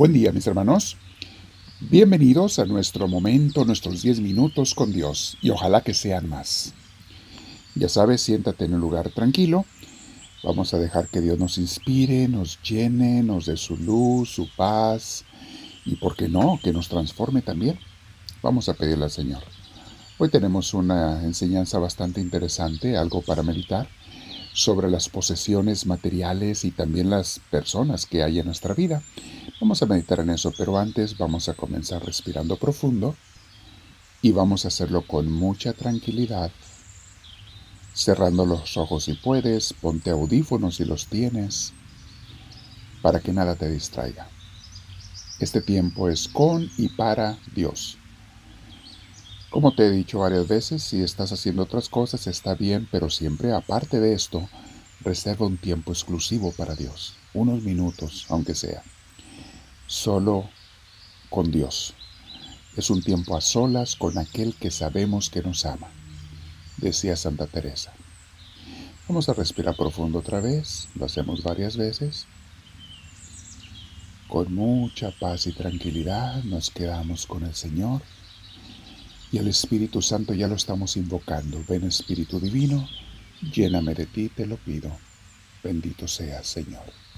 Buen día mis hermanos. Bienvenidos a nuestro momento, nuestros 10 minutos con Dios y ojalá que sean más. Ya sabes, siéntate en un lugar tranquilo. Vamos a dejar que Dios nos inspire, nos llene, nos dé su luz, su paz y, ¿por qué no?, que nos transforme también. Vamos a pedirle al Señor. Hoy tenemos una enseñanza bastante interesante, algo para meditar, sobre las posesiones materiales y también las personas que hay en nuestra vida. Vamos a meditar en eso, pero antes vamos a comenzar respirando profundo y vamos a hacerlo con mucha tranquilidad, cerrando los ojos si puedes, ponte audífonos si los tienes, para que nada te distraiga. Este tiempo es con y para Dios. Como te he dicho varias veces, si estás haciendo otras cosas está bien, pero siempre aparte de esto, reserva un tiempo exclusivo para Dios, unos minutos, aunque sea solo con Dios. Es un tiempo a solas con aquel que sabemos que nos ama, decía Santa Teresa. Vamos a respirar profundo otra vez, lo hacemos varias veces. Con mucha paz y tranquilidad nos quedamos con el Señor y el Espíritu Santo ya lo estamos invocando. Ven Espíritu Divino, lléname de ti, te lo pido. Bendito seas, Señor.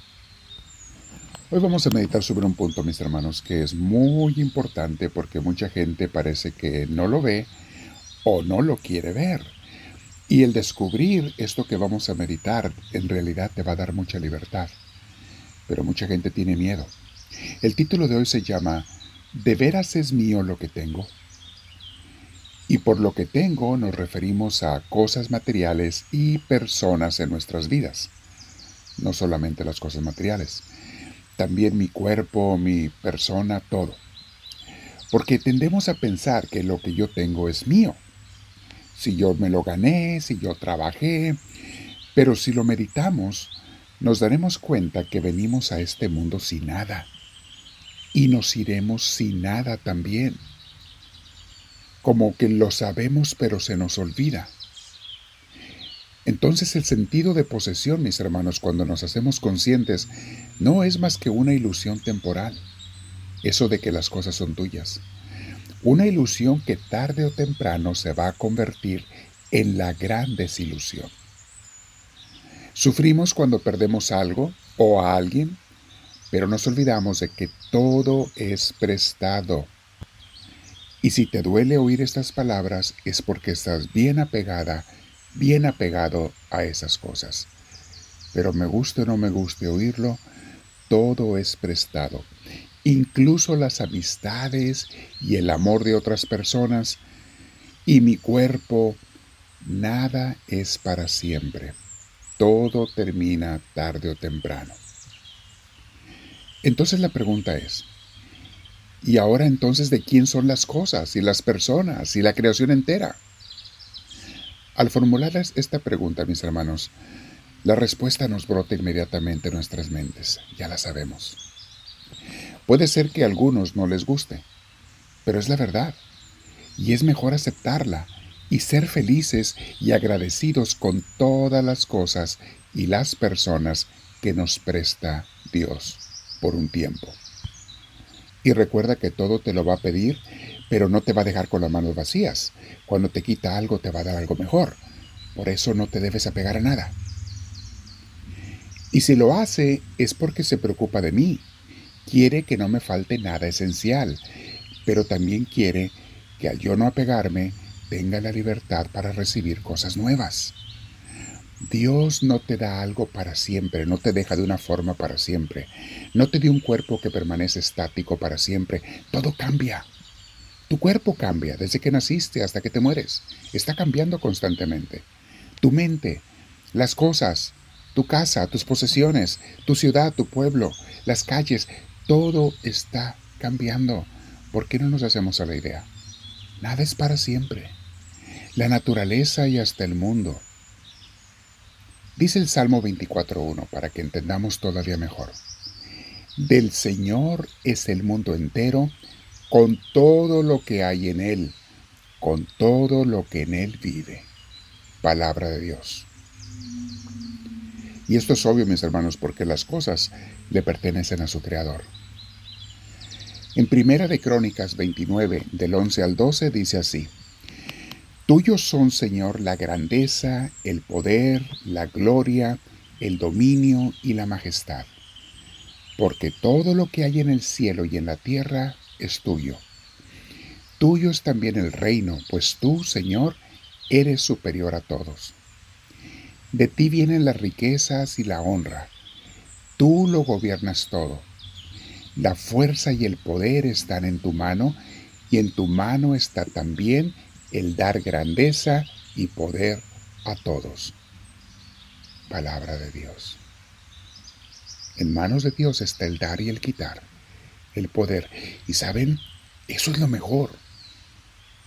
Hoy vamos a meditar sobre un punto, mis hermanos, que es muy importante porque mucha gente parece que no lo ve o no lo quiere ver. Y el descubrir esto que vamos a meditar en realidad te va a dar mucha libertad. Pero mucha gente tiene miedo. El título de hoy se llama ¿De veras es mío lo que tengo? Y por lo que tengo nos referimos a cosas materiales y personas en nuestras vidas. No solamente las cosas materiales también mi cuerpo, mi persona, todo. Porque tendemos a pensar que lo que yo tengo es mío. Si yo me lo gané, si yo trabajé, pero si lo meditamos, nos daremos cuenta que venimos a este mundo sin nada. Y nos iremos sin nada también. Como que lo sabemos pero se nos olvida. Entonces el sentido de posesión, mis hermanos, cuando nos hacemos conscientes, no es más que una ilusión temporal, eso de que las cosas son tuyas. Una ilusión que tarde o temprano se va a convertir en la gran desilusión. Sufrimos cuando perdemos algo o a alguien, pero nos olvidamos de que todo es prestado. Y si te duele oír estas palabras es porque estás bien apegada bien apegado a esas cosas. Pero me guste o no me guste oírlo, todo es prestado. Incluso las amistades y el amor de otras personas y mi cuerpo, nada es para siempre. Todo termina tarde o temprano. Entonces la pregunta es, ¿y ahora entonces de quién son las cosas y las personas y la creación entera? Al formular esta pregunta, mis hermanos, la respuesta nos brota inmediatamente en nuestras mentes, ya la sabemos. Puede ser que a algunos no les guste, pero es la verdad, y es mejor aceptarla y ser felices y agradecidos con todas las cosas y las personas que nos presta Dios por un tiempo. Y recuerda que todo te lo va a pedir pero no te va a dejar con las manos vacías. Cuando te quita algo te va a dar algo mejor. Por eso no te debes apegar a nada. Y si lo hace es porque se preocupa de mí. Quiere que no me falte nada esencial, pero también quiere que al yo no apegarme tenga la libertad para recibir cosas nuevas. Dios no te da algo para siempre, no te deja de una forma para siempre, no te dio un cuerpo que permanece estático para siempre, todo cambia. Tu cuerpo cambia desde que naciste hasta que te mueres. Está cambiando constantemente. Tu mente, las cosas, tu casa, tus posesiones, tu ciudad, tu pueblo, las calles, todo está cambiando. ¿Por qué no nos hacemos a la idea? Nada es para siempre. La naturaleza y hasta el mundo. Dice el Salmo 24.1 para que entendamos todavía mejor. Del Señor es el mundo entero con todo lo que hay en Él, con todo lo que en Él vive. Palabra de Dios. Y esto es obvio, mis hermanos, porque las cosas le pertenecen a su Creador. En Primera de Crónicas 29, del 11 al 12, dice así. Tuyos son, Señor, la grandeza, el poder, la gloria, el dominio y la majestad, porque todo lo que hay en el cielo y en la tierra es tuyo. Tuyo es también el reino, pues tú, Señor, eres superior a todos. De ti vienen las riquezas y la honra. Tú lo gobiernas todo. La fuerza y el poder están en tu mano, y en tu mano está también el dar grandeza y poder a todos. Palabra de Dios. En manos de Dios está el dar y el quitar, el poder. Y saben, eso es lo mejor.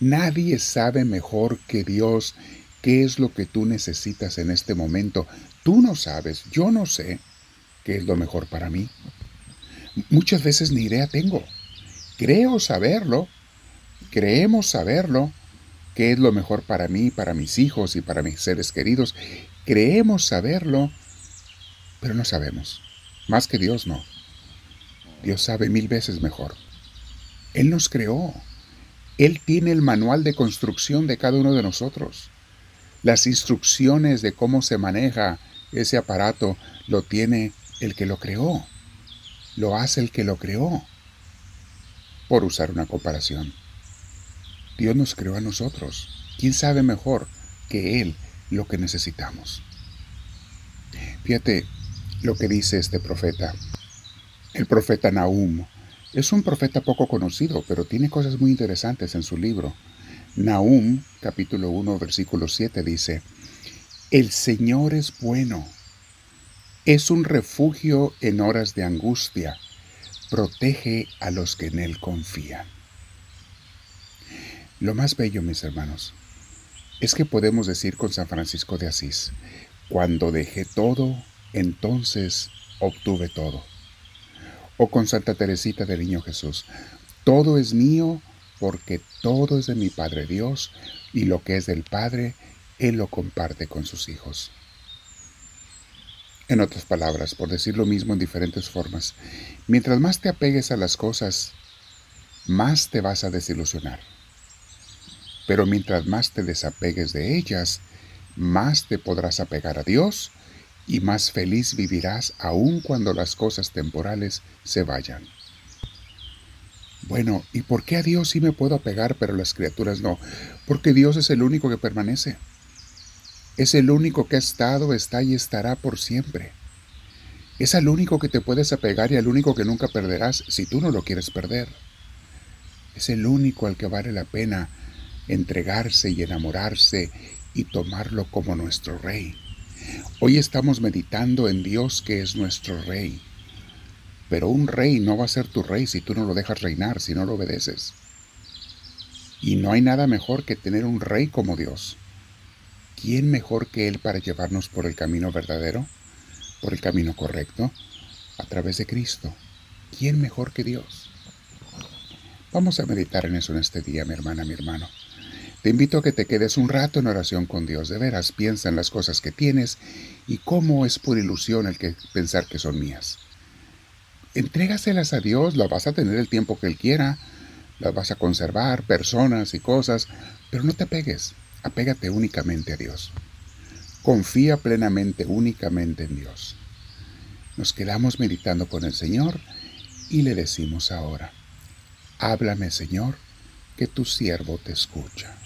Nadie sabe mejor que Dios qué es lo que tú necesitas en este momento. Tú no sabes, yo no sé qué es lo mejor para mí. Muchas veces ni idea tengo. Creo saberlo, creemos saberlo, qué es lo mejor para mí, para mis hijos y para mis seres queridos. Creemos saberlo, pero no sabemos. Más que Dios no. Dios sabe mil veces mejor. Él nos creó. Él tiene el manual de construcción de cada uno de nosotros. Las instrucciones de cómo se maneja ese aparato lo tiene el que lo creó. Lo hace el que lo creó. Por usar una comparación. Dios nos creó a nosotros. ¿Quién sabe mejor que Él lo que necesitamos? Fíjate lo que dice este profeta. El profeta Nahum es un profeta poco conocido, pero tiene cosas muy interesantes en su libro. Nahum, capítulo 1, versículo 7, dice, El Señor es bueno, es un refugio en horas de angustia, protege a los que en Él confían. Lo más bello, mis hermanos, es que podemos decir con San Francisco de Asís, cuando dejé todo, entonces obtuve todo. O con Santa Teresita del Niño Jesús, todo es mío porque todo es de mi Padre Dios y lo que es del Padre, Él lo comparte con sus hijos. En otras palabras, por decir lo mismo en diferentes formas, mientras más te apegues a las cosas, más te vas a desilusionar. Pero mientras más te desapegues de ellas, más te podrás apegar a Dios y más feliz vivirás aun cuando las cosas temporales se vayan. Bueno, ¿y por qué a Dios sí me puedo apegar pero las criaturas no? Porque Dios es el único que permanece. Es el único que ha estado, está y estará por siempre. Es al único que te puedes apegar y al único que nunca perderás si tú no lo quieres perder. Es el único al que vale la pena entregarse y enamorarse y tomarlo como nuestro Rey. Hoy estamos meditando en Dios que es nuestro Rey. Pero un rey no va a ser tu rey si tú no lo dejas reinar, si no lo obedeces. Y no hay nada mejor que tener un rey como Dios. ¿Quién mejor que Él para llevarnos por el camino verdadero, por el camino correcto, a través de Cristo? ¿Quién mejor que Dios? Vamos a meditar en eso en este día, mi hermana, mi hermano. Te invito a que te quedes un rato en oración con Dios. De veras, piensa en las cosas que tienes y cómo es por ilusión el que pensar que son mías. Entrégaselas a Dios, las vas a tener el tiempo que Él quiera, las vas a conservar, personas y cosas, pero no te pegues, apégate únicamente a Dios. Confía plenamente, únicamente en Dios. Nos quedamos meditando con el Señor y le decimos ahora, háblame Señor, que tu siervo te escucha.